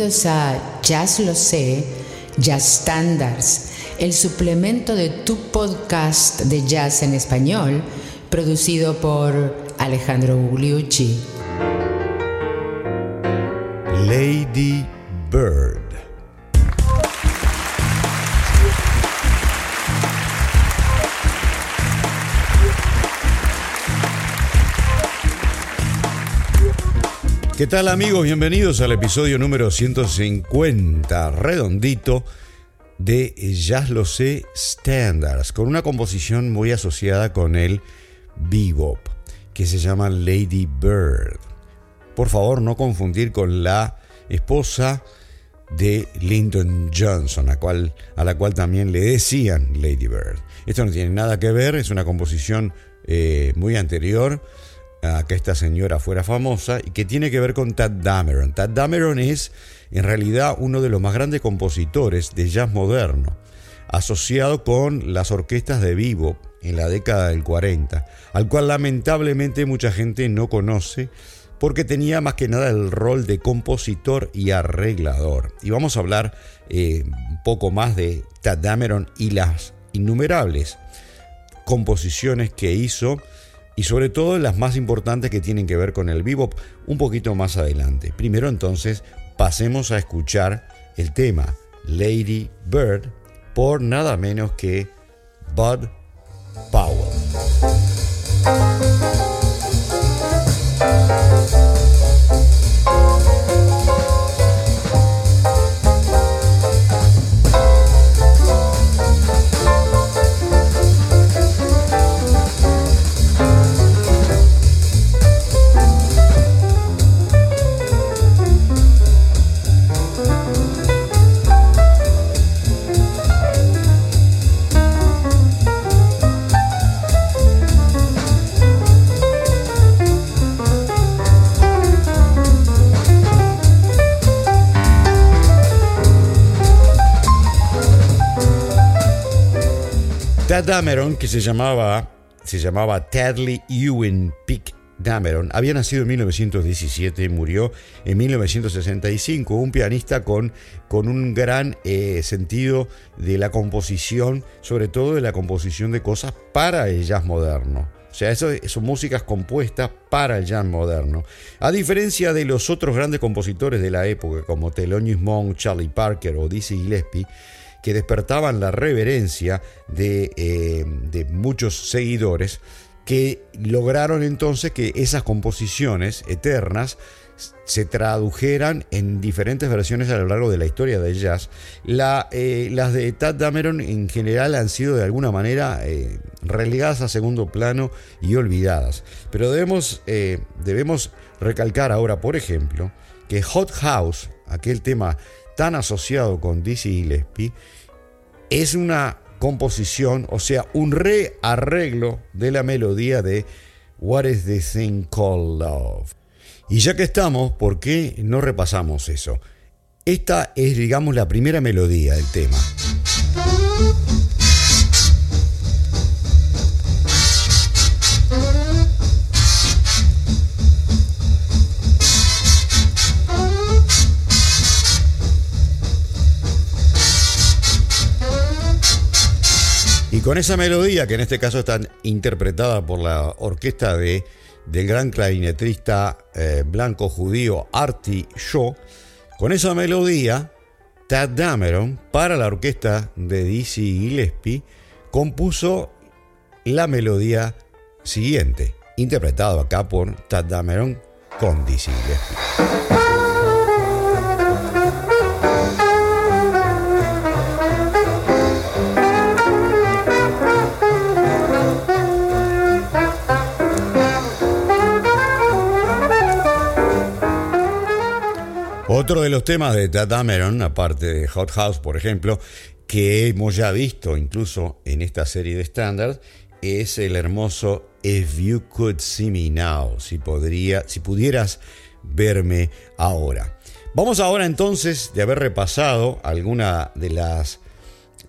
Bienvenidos a Jazz Lo Sé, Jazz Standards, el suplemento de tu podcast de jazz en español, producido por Alejandro Gugliucci. Lady Bird. ¿Qué tal amigos? Bienvenidos al episodio número 150, redondito, de Jazz Lo Sé Standards, con una composición muy asociada con el bebop, que se llama Lady Bird. Por favor, no confundir con la esposa de Lyndon Johnson, a, cual, a la cual también le decían Lady Bird. Esto no tiene nada que ver, es una composición eh, muy anterior a que esta señora fuera famosa y que tiene que ver con Tad Dameron. Tad Dameron es en realidad uno de los más grandes compositores de jazz moderno, asociado con las orquestas de vivo en la década del 40, al cual lamentablemente mucha gente no conoce porque tenía más que nada el rol de compositor y arreglador. Y vamos a hablar eh, un poco más de Tad Dameron y las innumerables composiciones que hizo y sobre todo las más importantes que tienen que ver con el bebop un poquito más adelante. Primero entonces pasemos a escuchar el tema Lady Bird por nada menos que Bud Tad Dameron, que se llamaba, se llamaba Tadley Ewan Pick Dameron, había nacido en 1917 y murió en 1965, un pianista con, con un gran eh, sentido de la composición, sobre todo de la composición de cosas para el jazz moderno. O sea, eso, son músicas compuestas para el jazz moderno. A diferencia de los otros grandes compositores de la época, como Thelonious Monk, Charlie Parker o Dizzy Gillespie, que despertaban la reverencia eh, de, muchos seguidores que lograron entonces que esas composiciones eternas se tradujeran en diferentes versiones a lo largo de la historia del jazz. Eh, las de Tad Dameron en general han sido de alguna manera eh, relegadas a segundo plano y olvidadas. Pero debemos, debemos recalcar ahora, por ejemplo, que Hot House, aquel tema tan asociado con Dizzy Gillespie, es una composición, o sea, un rearreglo de la melodía de What is the thing called love? Y ya que estamos, ¿por qué no repasamos eso? Esta es, digamos, la primera melodía del tema. Y con esa melodía, que en este caso está interpretada por la orquesta de, del gran clarinetista eh, blanco judío Artie Shaw, con esa melodía, Tad Dameron, para la orquesta de Dizzy Gillespie, compuso la melodía siguiente, interpretado acá por Tad Dameron con Dizzy Gillespie. Otro de los temas de Tad Dameron, aparte de Hot House, por ejemplo, que hemos ya visto incluso en esta serie de estándares, es el hermoso If You Could See Me Now, si, podría, si pudieras verme ahora. Vamos ahora entonces, de haber repasado alguna de las,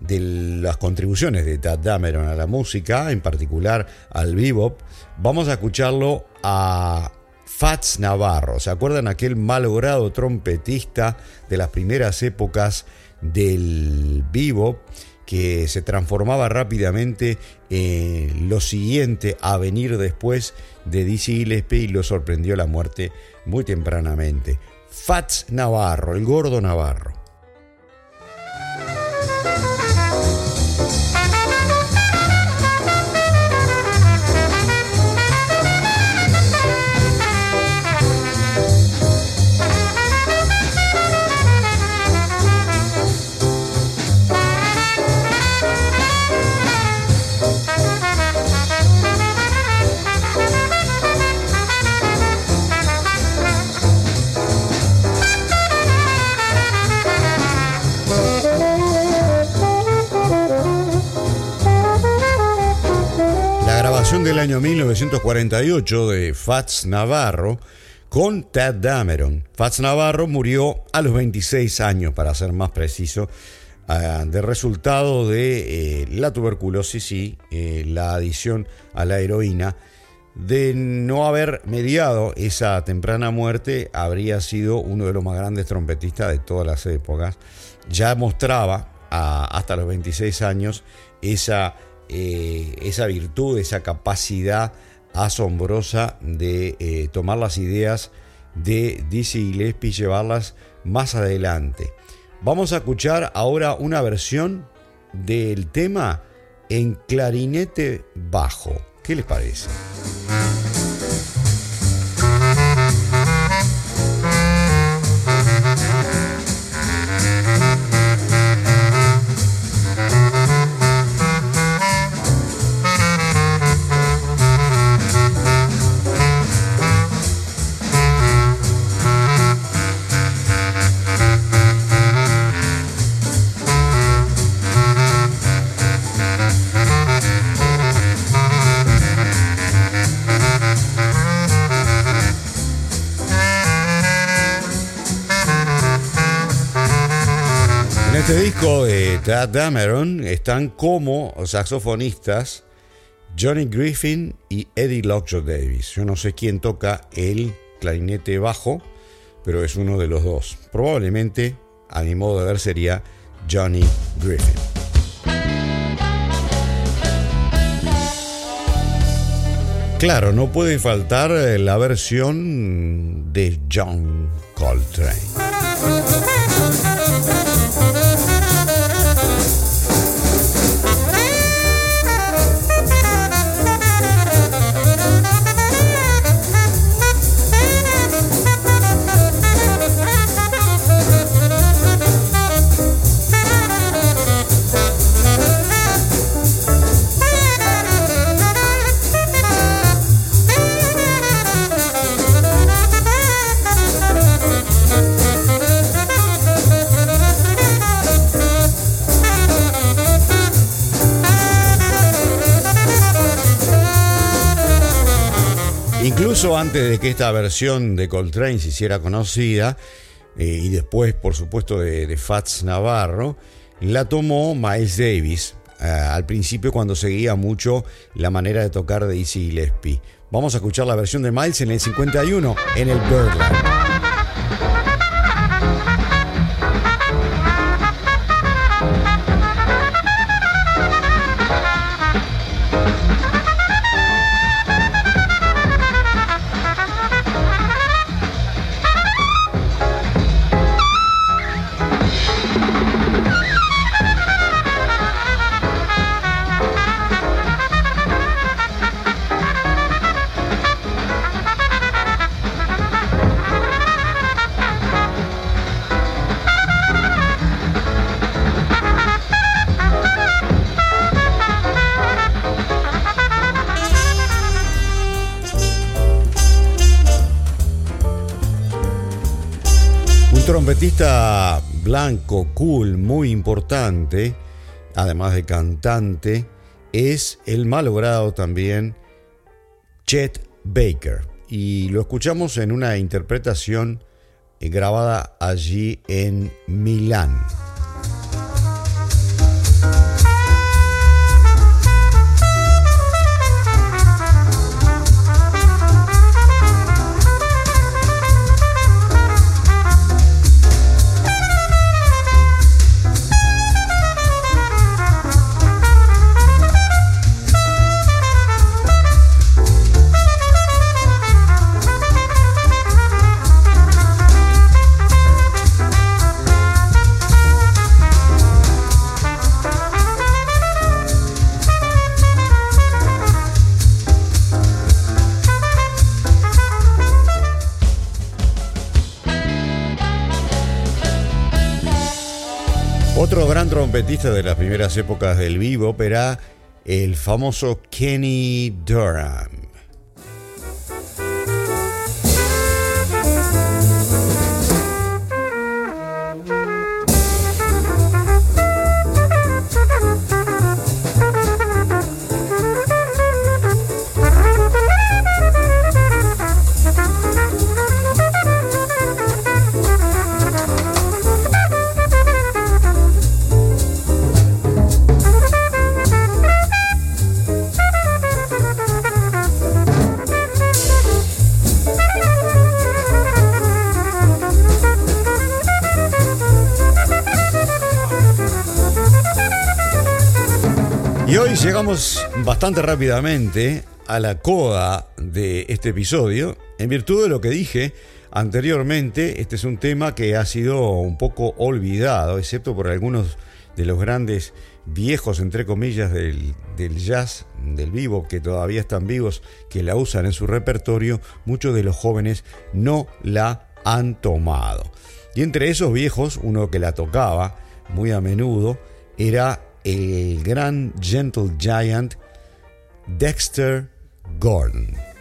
de las contribuciones de Tad Dameron a la música, en particular al bebop, vamos a escucharlo a Fats Navarro. ¿Se acuerdan aquel malogrado trompetista de las primeras épocas del vivo que se transformaba rápidamente en lo siguiente a venir después de Dizzy Gillespie y lo sorprendió la muerte muy tempranamente? Fats Navarro, el gordo Navarro. Del año 1948 de Fats Navarro con Ted Dameron. Fats Navarro murió a los 26 años, para ser más preciso, ah, de resultado de eh, la tuberculosis y eh, la adición a la heroína. De no haber mediado esa temprana muerte, habría sido uno de los más grandes trompetistas de todas las épocas. Ya mostraba hasta los 26 años esa eh, esa virtud, esa capacidad asombrosa de eh, tomar las ideas de Dizzy Gillespie y llevarlas más adelante. Vamos a escuchar ahora una versión del tema en clarinete bajo. ¿Qué les parece? Tad Dameron están como saxofonistas Johnny Griffin y Eddie Lockjaw Davis. Yo no sé quién toca el clarinete bajo, pero es uno de los dos. Probablemente, a mi modo de ver, sería Johnny Griffin. Claro, no puede faltar la versión de John Coltrane. Antes de que esta versión de Coltrane se hiciera conocida, eh, y después, por supuesto, de, Fats Navarro, la tomó Miles Davis, eh, al principio cuando seguía mucho la manera de tocar de Easy Gillespie. Vamos a escuchar la versión de Miles en el 51, en el Birdland. Trompetista blanco, cool, muy importante, además de cantante, es el malogrado también Chet Baker. Y lo escuchamos en una interpretación eh, grabada allí en Milán. Trompetista de las primeras épocas del vivo era el famoso Kenny Durham. Llegamos bastante rápidamente a la coda de este episodio. En virtud de lo que dije anteriormente, este es un tema que ha sido un poco olvidado, excepto por algunos de los grandes viejos, entre comillas, del, del jazz, del vivo, que todavía están vivos, que la usan en su repertorio, muchos de los jóvenes no la han tomado. Y entre esos viejos, uno que la tocaba muy a menudo era el gran Gentle Giant Dexter Gordon.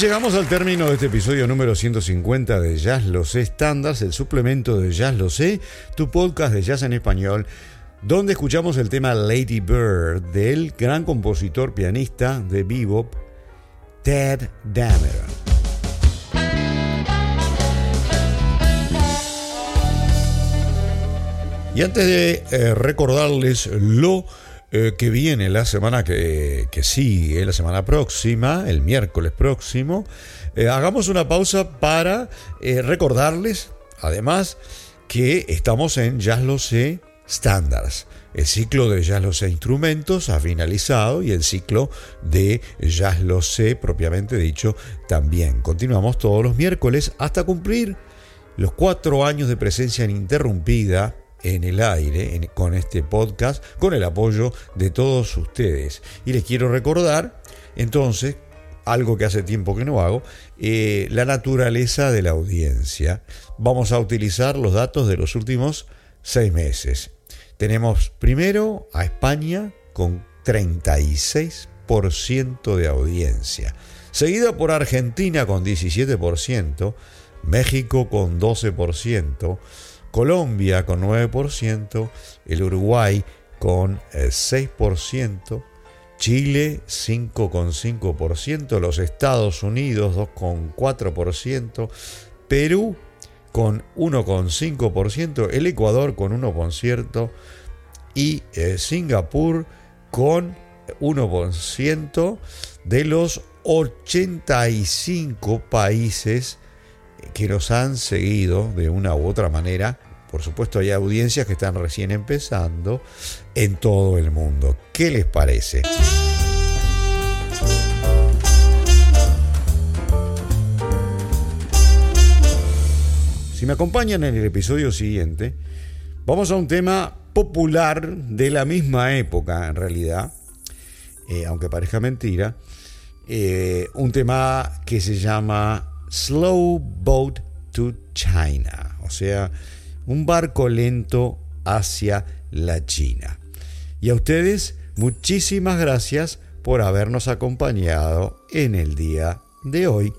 Llegamos al término de este episodio número 150 de Jazz Lo Sé Standards, el suplemento de Jazz Lo Sé, tu podcast de jazz en español, donde escuchamos el tema Lady Bird del gran compositor pianista de bebop Ted Dameron. Y antes de eh, recordarles lo eh, que viene la semana que, sigue, la semana próxima, el miércoles próximo, eh, hagamos una pausa para eh, recordarles, además, que estamos en Jazz Lo Sé Standards. El ciclo de Jazz Lo Sé Instrumentos ha finalizado y el ciclo de Jazz Lo Sé, propiamente dicho, también. Continuamos todos los miércoles hasta cumplir los cuatro años de presencia ininterrumpida en el aire con este podcast con el apoyo de todos ustedes. Y les quiero recordar entonces algo que hace tiempo que no hago, eh, la naturaleza de la audiencia. Vamos a utilizar los datos de los últimos seis meses. Tenemos primero a España con 36% de audiencia, seguida por Argentina con 17%, México con 12%, Colombia con 9%, el Uruguay con 6%, eh, Chile 5,5%, los Estados Unidos 2,4%, Perú con 1,5%, el Ecuador con 1% y eh, Singapur con 1% de los 85 países que nos han seguido de una u otra manera. Por supuesto hay audiencias que están recién empezando en todo el mundo. ¿Qué les parece? Si me acompañan en el episodio siguiente, vamos a un tema popular de la misma época en realidad, eh, aunque parezca mentira, eh, un tema que se llama Slow Boat to China, o sea, un barco lento hacia la China. Y a ustedes, muchísimas gracias por habernos acompañado en el día de hoy.